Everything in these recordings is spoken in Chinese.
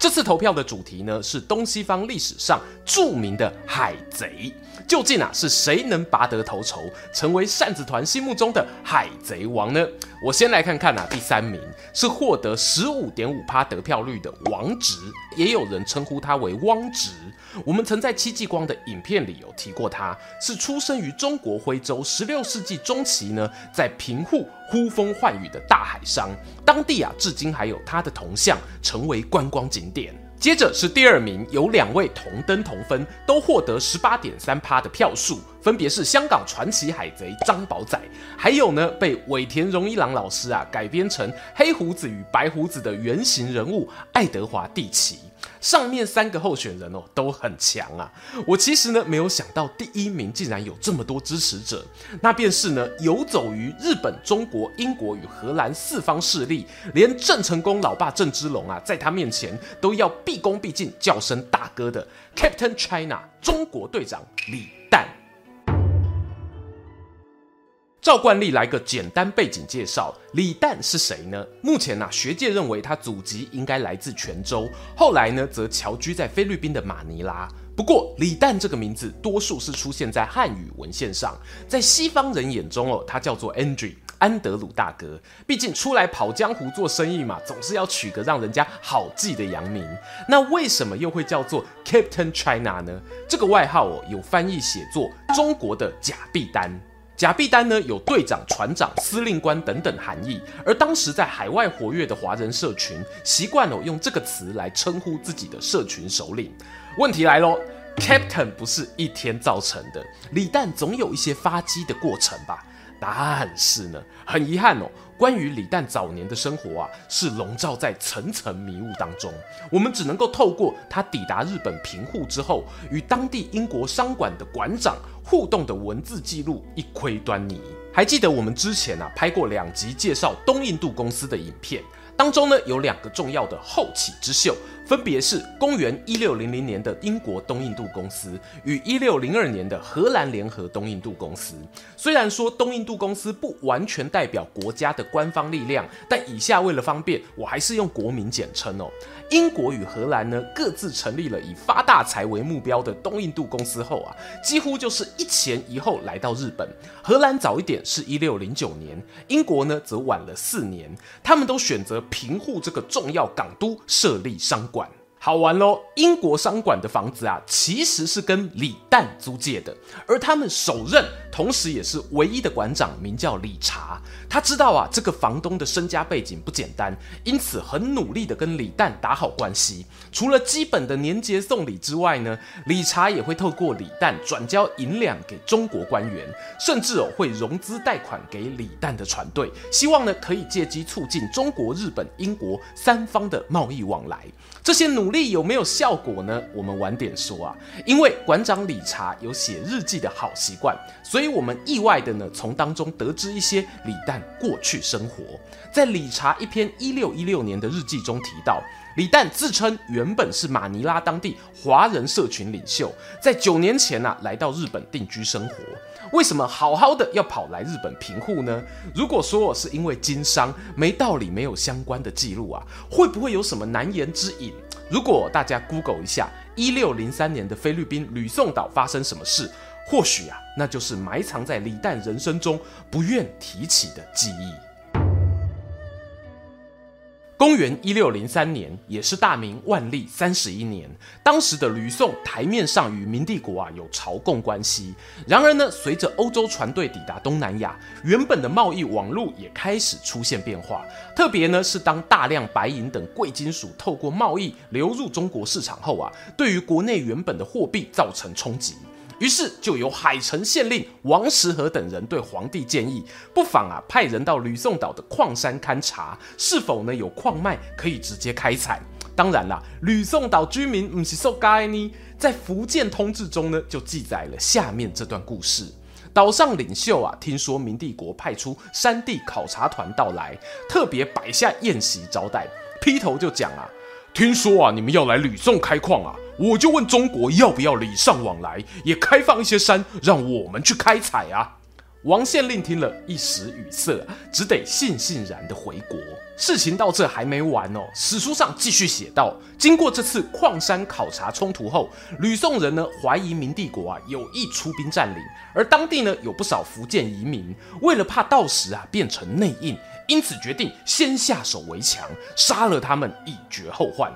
这次投票的主题呢，是东西方历史上著名的海贼。究竟啊，是谁能拔得头筹，成为扇子团心目中的海贼王呢？我先来看看啊，第三名是获得十五点五趴得票率的王直，也有人称呼他为汪直。我们曾在戚继光的影片里有提过他，是出生于中国徽州，十六世纪中期呢，在平户呼风唤雨的大海商，当地啊，至今还有他的铜像，成为观光景点。接着是第二名，有两位同登同分，都获得十八点三趴的票数，分别是香港传奇海贼张宝仔，还有呢被尾田荣一郎老师啊改编成黑胡子与白胡子的原型人物爱德华蒂奇。上面三个候选人哦都很强啊，我其实呢没有想到第一名竟然有这么多支持者，那便是呢游走于日本、中国、英国与荷兰四方势力，连郑成功老爸郑芝龙啊在他面前都要毕恭毕敬叫声大哥的 Captain China 中国队长李旦。照惯例来个简单背景介绍，李旦是谁呢？目前呢、学界认为他祖籍应该来自泉州，后来呢，则侨居在菲律宾的马尼拉。不过，李旦这个名字多数是出现在汉语文献上，在西方人眼中哦，他叫做 Andrew 安德鲁大哥。毕竟出来跑江湖做生意嘛，总是要取个让人家好记的洋名。那为什么又会叫做 Captain China 呢？这个外号哦，有翻译写作中国的假币丹。假币单呢，有队长、船长、司令官等等含义，而当时在海外活跃的华人社群习惯了用这个词来称呼自己的社群首领。问题来喽，Captain 不是一天造成的，李旦总有一些发迹的过程吧？但是呢，很遗憾哦。关于李旦早年的生活啊，是笼罩在层层迷雾当中。我们只能够透过他抵达日本平户之后，与当地英国商馆的馆长互动的文字记录一窥端倪。还记得我们之前啊拍过两集介绍东印度公司的影片，当中呢有两个重要的后起之秀。分别是公元一六零零年的英国东印度公司与一六零二年的荷兰联合东印度公司。虽然说东印度公司不完全代表国家的官方力量，但以下为了方便，我还是用国名简称哦。英国与荷兰呢各自成立了以发大财为目标的东印度公司后啊，几乎就是一前一后来到日本。荷兰早一点是一六零九年，英国呢则晚了四年。他们都选择平户这个重要港都设立商馆。好玩喽！英国商馆的房子啊，其实是跟李旦租借的，而他们首任，同时也是唯一的馆长，名叫理查。他知道啊，这个房东的身家背景不简单，因此很努力的跟李旦打好关系。除了基本的年节送礼之外呢，理查也会透过李旦转交银两给中国官员，甚至哦会融资贷款给李旦的船队，希望呢可以借机促进中国、日本、英国三方的贸易往来。这些努力有没有效果呢？我们晚点说啊。因为馆长理查有写日记的好习惯，所以我们意外的呢，从当中得知一些李旦过去生活。在理查一篇一六一六年的日记中提到，李旦自称原本是马尼拉当地华人社群领袖，在九年前呢、啊、来到日本定居生活。为什么好好的要跑来日本平户呢？如果说是因为经商，没道理没有相关的记录啊，会不会有什么难言之隐？如果大家 Google 一下一六零三年的菲律宾吕宋岛发生什么事，或许啊，那就是埋藏在李诞人生中不愿提起的记忆。公元一六零三年，也是大明万历三十一年。当时的吕宋台面上与明帝国啊有朝贡关系。然而呢，随着欧洲船队抵达东南亚，原本的贸易网路也开始出现变化。特别呢是当大量白银等贵金属透过贸易流入中国市场后啊，对于国内原本的货币造成冲击。于是就由海城县令王时和等人对皇帝建议，不妨啊派人到吕宋岛的矿山勘察，是否呢有矿脉可以直接开采。当然啦，吕宋岛居民唔是受该呢，在福建通志中呢就记载了下面这段故事。岛上领袖啊，听说明帝国派出山地考察团到来，特别摆下宴席招待。劈头就讲啊，听说啊，你们要来吕宋开矿啊，我就问中国要不要礼尚往来，也开放一些山，让我们去开采啊。王县令听了一时语塞，只得悻悻然的回国。事情到这还没完哦，史书上继续写道：经过这次矿山考察冲突后，吕宋人呢怀疑明帝国啊有意出兵占领，而当地呢有不少福建移民，为了怕到时啊变成内应，因此决定先下手为强，杀了他们以绝后患。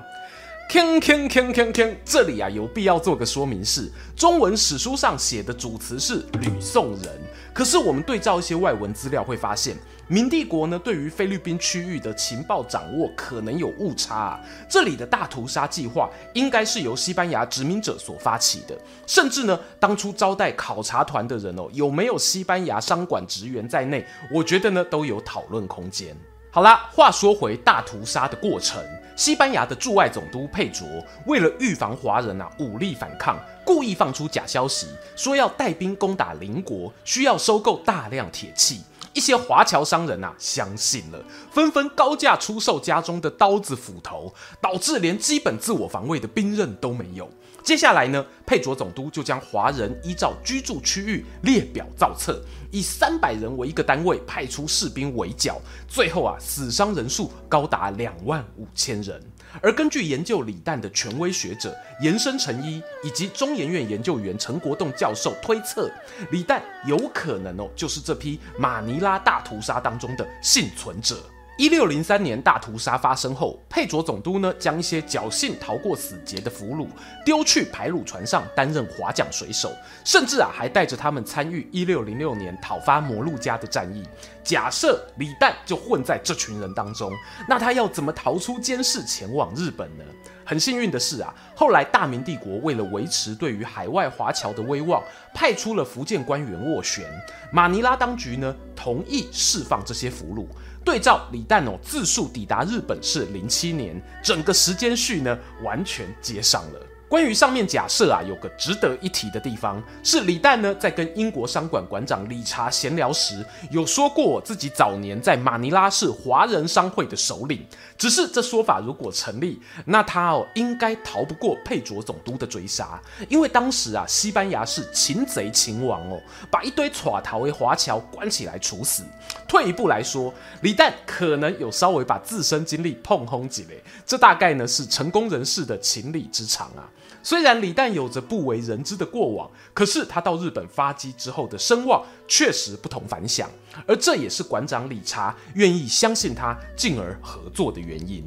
锵锵锵锵锵！这里啊有必要做个说明是，中文史书上写的主词是吕宋人，可是我们对照一些外文资料会发现，明帝国呢对于菲律宾区域的情报掌握可能有误差。这里的大屠杀计划应该是由西班牙殖民者所发起的，甚至呢当初招待考察团的人哦有没有西班牙商管职员在内，我觉得呢都有讨论空间。好啦，话说回大屠杀的过程。西班牙的驻外总督佩卓为了预防华人啊武力反抗，故意放出假消息，说要带兵攻打邻国，需要收购大量铁器。一些华侨商人啊相信了，纷纷高价出售家中的刀子斧头，导致连基本自我防卫的兵刃都没有。接下来呢，佩卓总督就将华人依照居住区域列表造册，以三百人为一个单位，派出士兵围剿，最后啊，死伤人数高达两万五千人。而根据研究李诞的权威学者延伸成一以及中研院研究员陈国栋教授推测，李诞有可能哦，就是这批马尼拉大屠杀当中的幸存者。一六零三年大屠杀发生后，佩卓总督呢将一些侥幸逃过死劫的俘虏丢去排鲁船上担任划桨水手，甚至啊还带着他们参与一六零六年讨伐摩鹿加的战役。假设李旦就混在这群人当中，那他要怎么逃出监视前往日本呢？很幸运的是啊，后来大明帝国为了维持对于海外华侨的威望，派出了福建官员斡旋，马尼拉当局呢同意释放这些俘虏。对照李诞哦，自述抵达日本是零七年，整个时间序呢完全接上了。关于上面假设啊，有个值得一提的地方是李诞呢，在跟英国商馆馆长理查闲聊时，有说过自己早年在马尼拉是华人商会的首领。只是这说法如果成立，那他哦应该逃不过佩卓总督的追杀，因为当时啊，西班牙是擒贼擒王哦，把一堆耍逃为华侨关起来处死。退一步来说，李诞可能有稍微把自身经历碰轰几嘞，这大概呢是成功人士的情理之长啊。虽然李诞有着不为人知的过往，可是他到日本发迹之后的声望确实不同凡响，而这也是馆长理查愿意相信他，进而合作的原因。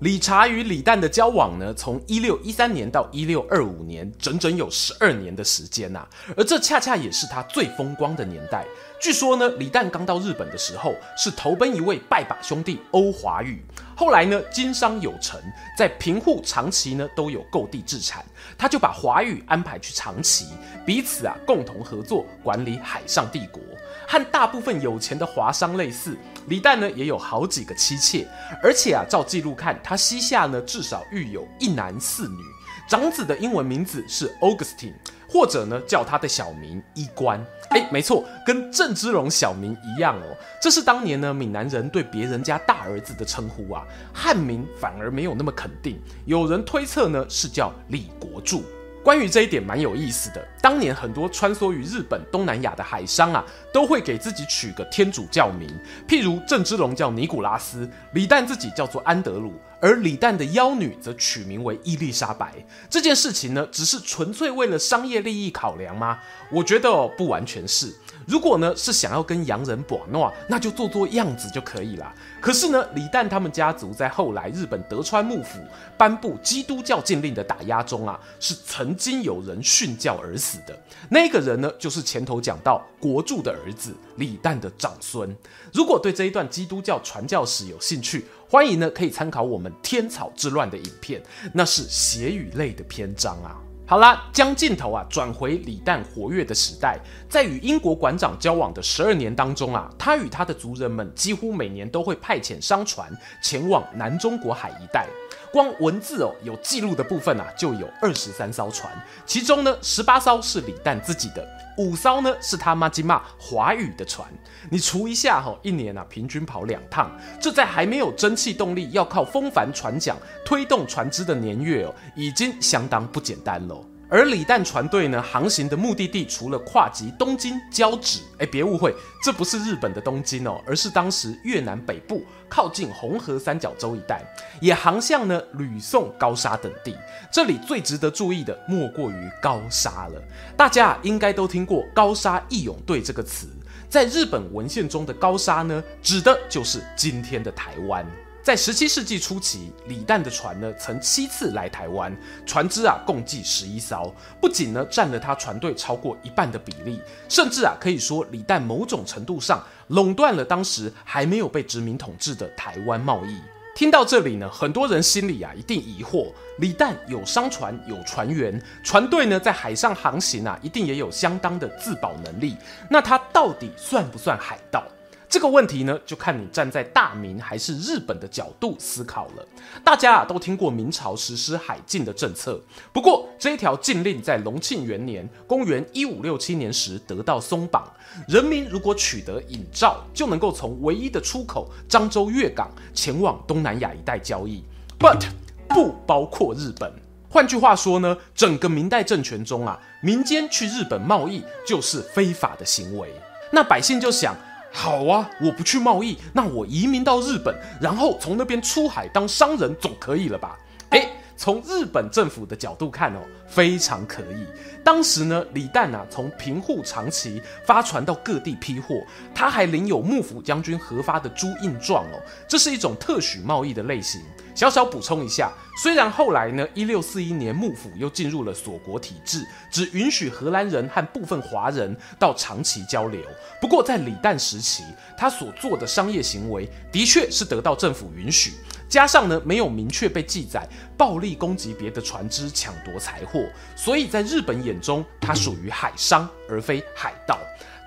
理查与李旦的交往呢，从一六一三年到一六二五年，整整有十二年的时间呐、而这恰恰也是他最风光的年代。据说呢，李旦刚到日本的时候，是投奔一位拜把兄弟欧华宇。后来呢，经商有成，在平户长崎呢都有购地置产，他就把华宇安排去长崎，彼此啊共同合作管理海上帝国。和大部分有钱的华商类似，李旦呢也有好几个妻妾，而且啊照记录看，他膝下呢至少育有一男四女。长子的英文名字是 Augustine，或者呢叫他的小名衣冠。哎，没错，跟郑芝龙小名一样哦。这是当年呢闽南人对别人家大儿子的称呼啊，汉名反而没有那么肯定。有人推测呢是叫李国柱。关于这一点蛮有意思的，当年很多穿梭于日本、东南亚的海商啊，都会给自己取个天主教名，譬如郑芝龙叫尼古拉斯，李旦自己叫做安德鲁，而李旦的妖女则取名为伊丽莎白。这件事情呢，只是纯粹为了商业利益考量吗？我觉得哦，不完全是。如果呢是想要跟洋人博诺，那就做做样子就可以了。可是呢，李旦他们家族在后来日本德川幕府颁布基督教禁令的打压中啊，是曾经有人殉教而死的。那个人呢，就是前头讲到国柱的儿子李旦的长孙。如果对这一段基督教传教史有兴趣，欢迎呢可以参考我们天草之乱的影片，那是血与泪的篇章啊。好啦，将镜头啊转回李旦活跃的时代，在与英国馆长交往的十二年当中啊，他与他的族人们几乎每年都会派遣商船前往南中国海一带。光文字哦有记录的部分啊，就有二十三艘船，其中呢十八艘是李旦自己的，五艘呢是他妈吉骂华语的船。你除一下哈，一年啊平均跑两趟，这在还没有蒸汽动力，要靠风帆船桨推动船只的年月哦，已经相当不简单喽。而李旦船队呢，航行的目的地除了跨及东京、交趾，哎，别误会，这不是日本的东京哦，而是当时越南北部靠近红河三角洲一带，也航向呢吕宋、高沙等地。这里最值得注意的，莫过于高沙了。大家应该都听过“高沙义勇队”这个词，在日本文献中的高沙呢，指的就是今天的台湾。在十七世纪初期，李旦的船呢曾七次来台湾，船只啊共计十一艘，不仅呢占了他船队超过一半的比例，甚至啊可以说李旦某种程度上垄断了当时还没有被殖民统治的台湾贸易。听到这里呢，很多人心里啊一定疑惑：李旦有商船，有船员，船队呢在海上航行啊，一定也有相当的自保能力，那他到底算不算海盗？这个问题呢，就看你站在大明还是日本的角度思考了。大家啊都听过明朝实施海禁的政策，不过这一条禁令在隆庆元年（公元一五六七年）时得到松绑，人民如果取得引照，就能够从唯一的出口漳州粤港前往东南亚一带交易，but 不包括日本。换句话说呢，整个明代政权中啊，民间去日本贸易就是非法的行为。那百姓就想。好啊，我不去贸易，那我移民到日本，然后从那边出海当商人总可以了吧？哎，从日本政府的角度看哦，非常可以。当时呢，李旦啊，从平户长崎发船到各地批货，他还领有幕府将军核发的朱印状哦，这是一种特许贸易的类型。小小补充一下，虽然后来呢，一六四一年幕府又进入了锁国体制，只允许荷兰人和部分华人到长崎交流。不过在李旦时期，他所做的商业行为的确是得到政府允许，加上呢，没有明确被记载暴力攻击别的船只、抢夺财货，所以在日本眼中，他属于海商而非海盗。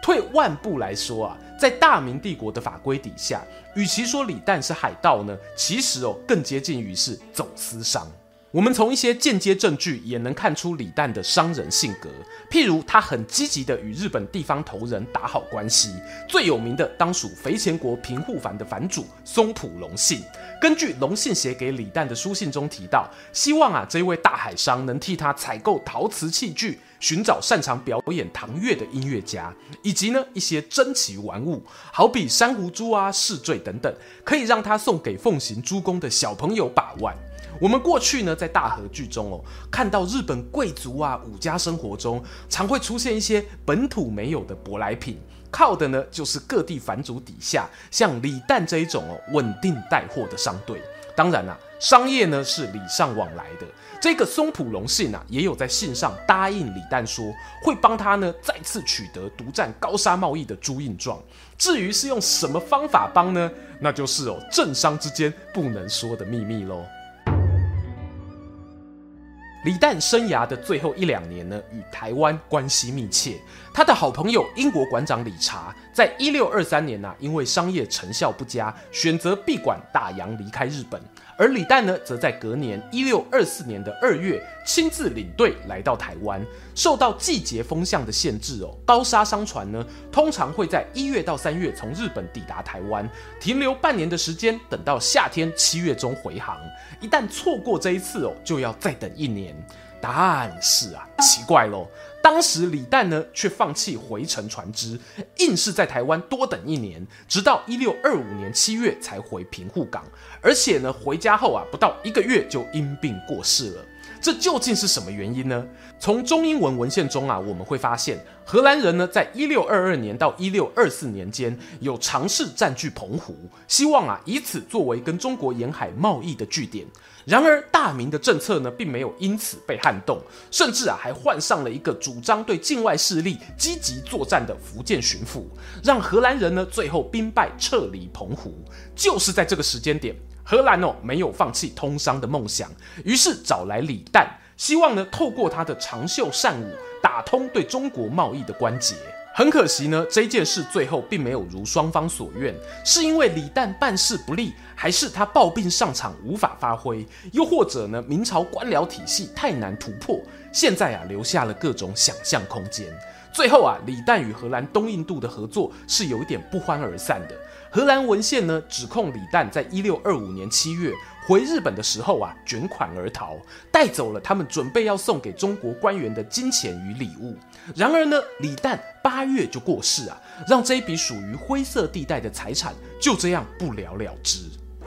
退万步来说啊，在大明帝国的法规底下，与其说李旦是海盗呢，其实哦更接近于是走私商。我们从一些间接证据也能看出李旦的商人性格，譬如他很积极地与日本地方头人打好关系，最有名的当属肥前国平户藩的藩主松浦隆信。根据隆信写给李旦的书信中提到，希望啊这位大海商能替他采购陶瓷器具，寻找擅长表演唐乐的音乐家，以及呢一些珍奇玩物，好比珊瑚珠啊、饰坠等等，可以让他送给奉行诸公的小朋友把玩。我们过去呢，在大和剧中哦，看到日本贵族啊、武家生活中，常会出现一些本土没有的舶来品，靠的呢就是各地藩主底下像李旦这一种哦稳定带货的商队。当然啦、商业呢是礼尚往来的。这个松浦隆信啊，也有在信上答应李旦说，会帮他呢再次取得独占高沙贸易的朱印状。至于是用什么方法帮呢？那就是哦政商之间不能说的秘密喽。李旦生涯的最后一两年呢，与台湾关系密切。他的好朋友英国馆长理查，在一六二三年呢、因为商业成效不佳，选择闭馆大洋离开日本。而李旦呢，则在隔年一六二四年的二月，亲自领队来到台湾。受到季节风向的限制哦，高沙商船呢，通常会在一月到三月从日本抵达台湾，停留半年的时间，等到夏天七月中回航。一旦错过这一次哦，就要再等一年。但是啊，奇怪喽，当时李旦呢，却放弃回程船只，硬是在台湾多等一年，直到一六二五年七月才回平户港。而且呢，回家后啊，不到一个月就因病过世了。这究竟是什么原因呢？从中英文文献中啊，我们会发现，荷兰人呢，在一六二二年到一六二四年间，有尝试占据澎湖，希望啊，以此作为跟中国沿海贸易的据点。然而，大明的政策呢，并没有因此被撼动，甚至啊，还换上了一个主张对境外势力积极作战的福建巡抚，让荷兰人呢，最后兵败撤离澎湖。就是在这个时间点。荷兰哦，没有放弃通商的梦想，于是找来李旦，希望呢透过他的长袖善舞打通对中国贸易的关节。很可惜呢，这件事最后并没有如双方所愿，是因为李旦办事不力，还是他抱病上场无法发挥，又或者呢明朝官僚体系太难突破？现在啊留下了各种想象空间。最后啊，李旦与荷兰东印度的合作是有一点不欢而散的。荷兰文献呢指控李旦在一六二五年七月回日本的时候啊卷款而逃，带走了他们准备要送给中国官员的金钱与礼物。然而呢，李旦八月就过世啊，让这一笔属于灰色地带的财产就这样不了了之。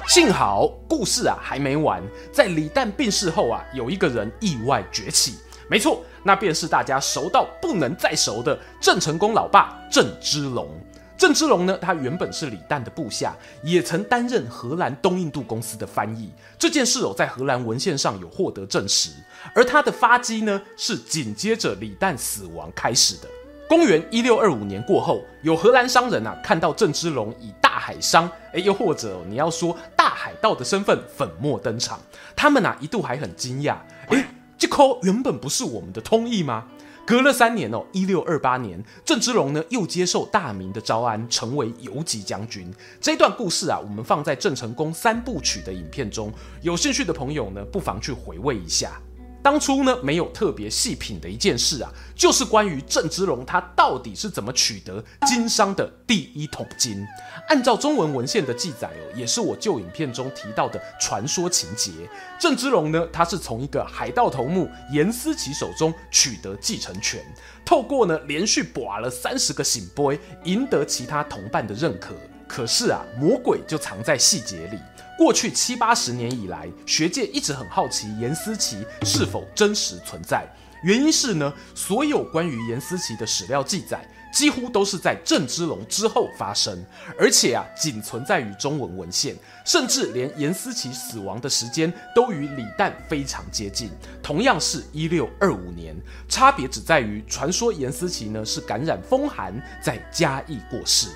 幸好故事啊还没完，在李旦病逝后啊，有一个人意外崛起。没错，那便是大家熟到不能再熟的郑成功老爸郑芝龙。郑芝龙呢，他原本是李旦的部下，也曾担任荷兰东印度公司的翻译。这件事哦，在荷兰文献上有获得证实。而他的发迹呢，是紧接着李旦死亡开始的。公元一六二五年过后，有荷兰商人啊，看到郑芝龙以大海商，诶，又或者你要说大海盗的身份粉墨登场，他们啊一度还很惊讶，诶。这颗原本不是我们的通译吗？隔了三年哦，一六二八年，郑芝龙呢又接受大明的招安，成为游击将军。这段故事啊，我们放在郑成功三部曲的影片中，有兴趣的朋友呢，不妨去回味一下。当初呢，没有特别细品的一件事啊，就是关于郑芝龙他到底是怎么取得经商的第一桶金。按照中文文献的记载哦，也是我旧影片中提到的传说情节。郑芝龙呢，他是从一个海盗头目颜思齐手中取得继承权，透过呢连续拔了三十个醒杯，赢得其他同伴的认可。可是啊，魔鬼就藏在细节里。过去七八十年以来，学界一直很好奇颜思齐是否真实存在。原因是呢，所有关于颜思齐的史料记载，几乎都是在郑芝龙之后发生，而且啊，仅存在于中文文献，甚至连颜思齐死亡的时间都与李旦非常接近，同样是一六二五年，差别只在于传说颜思齐呢是感染风寒，在嘉义过世。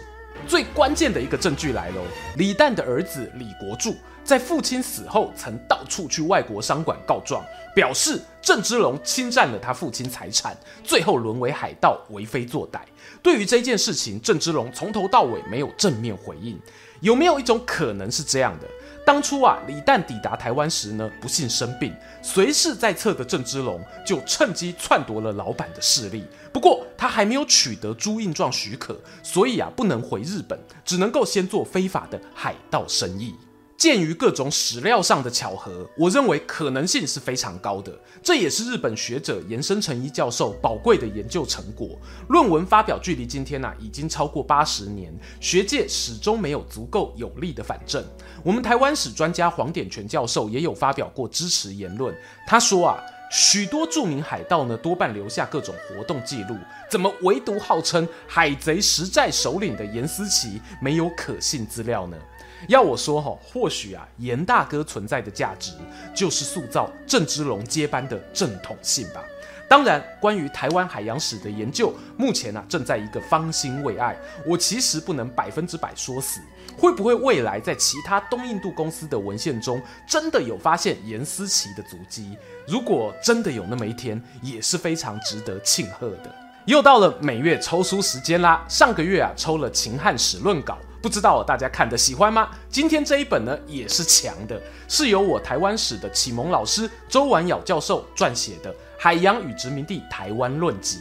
最关键的一个证据来喽！李旦的儿子李国柱在父亲死后，曾到处去外国商馆告状，表示郑芝龙侵占了他父亲财产，最后沦为海盗，为非作歹。对于这件事情，郑芝龙从头到尾没有正面回应。有没有一种可能是这样的？当初啊，李旦抵达台湾时呢，不幸生病，随侍在侧的郑芝龙就趁机篡夺了老板的势力。不过他还没有取得朱印状许可，所以啊，不能回日本，只能够先做非法的海盗生意。鉴于各种史料上的巧合，我认为可能性是非常高的。这也是日本学者岩生成一教授宝贵的研究成果。论文发表距离今天呢、已经超过八十年，学界始终没有足够有力的反证。我们台湾史专家黄典全教授也有发表过支持言论。他说啊，许多著名海盗呢，多半留下各种活动记录，怎么唯独号称海贼实在首领的严思齐没有可信资料呢？要我说哈，或许啊，严大哥存在的价值就是塑造郑芝龙接班的正统性吧。当然，关于台湾海洋史的研究，目前呢、啊、正在一个方兴未艾。我其实不能百分之百说死，会不会未来在其他东印度公司的文献中真的有发现严思齐的足迹？如果真的有那么一天，也是非常值得庆贺的。又到了每月抽书时间啦，上个月啊抽了《秦汉史论稿》。不知道大家看得喜欢吗？今天这一本呢也是强的，是由我台湾史的启蒙老师周婉窈教授撰写的《海洋与殖民地台湾论集》。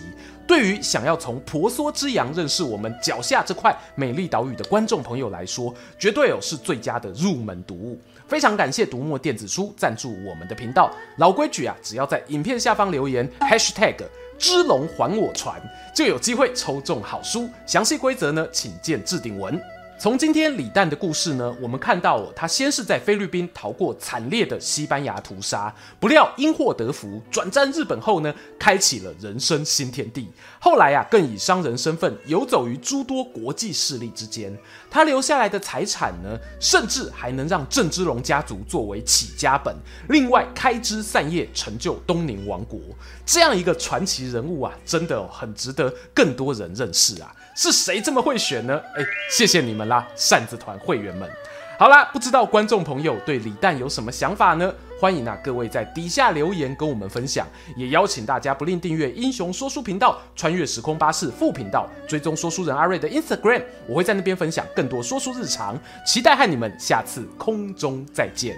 对于想要从婆娑之洋认识我们脚下这块美丽岛屿的观众朋友来说，绝对哦是最佳的入门读物。非常感谢读墨电子书赞助我们的频道。老规矩啊，只要在影片下方留言 #hashtag 之龙还我船，就有机会抽中好书。详细规则呢，请见置顶文。从今天李旦的故事呢，我们看到他先是在菲律宾逃过惨烈的西班牙屠杀，不料因祸得福，转战日本后呢，开启了人生新天地。后来啊，更以商人身份游走于诸多国际势力之间。他留下来的财产呢，甚至还能让郑芝龙家族作为起家本，另外开枝散叶，成就东宁王国。这样一个传奇人物啊，真的很值得更多人认识啊。是谁这么会选呢？哎，谢谢你们啦，扇子团会员们。好啦，不知道观众朋友对李诞有什么想法呢？欢迎啊各位在底下留言跟我们分享，也邀请大家不吝订阅英雄说书频道、穿越时空巴士副频道，追踪说书人阿瑞的 Instagram，我会在那边分享更多说书日常，期待和你们下次空中再见。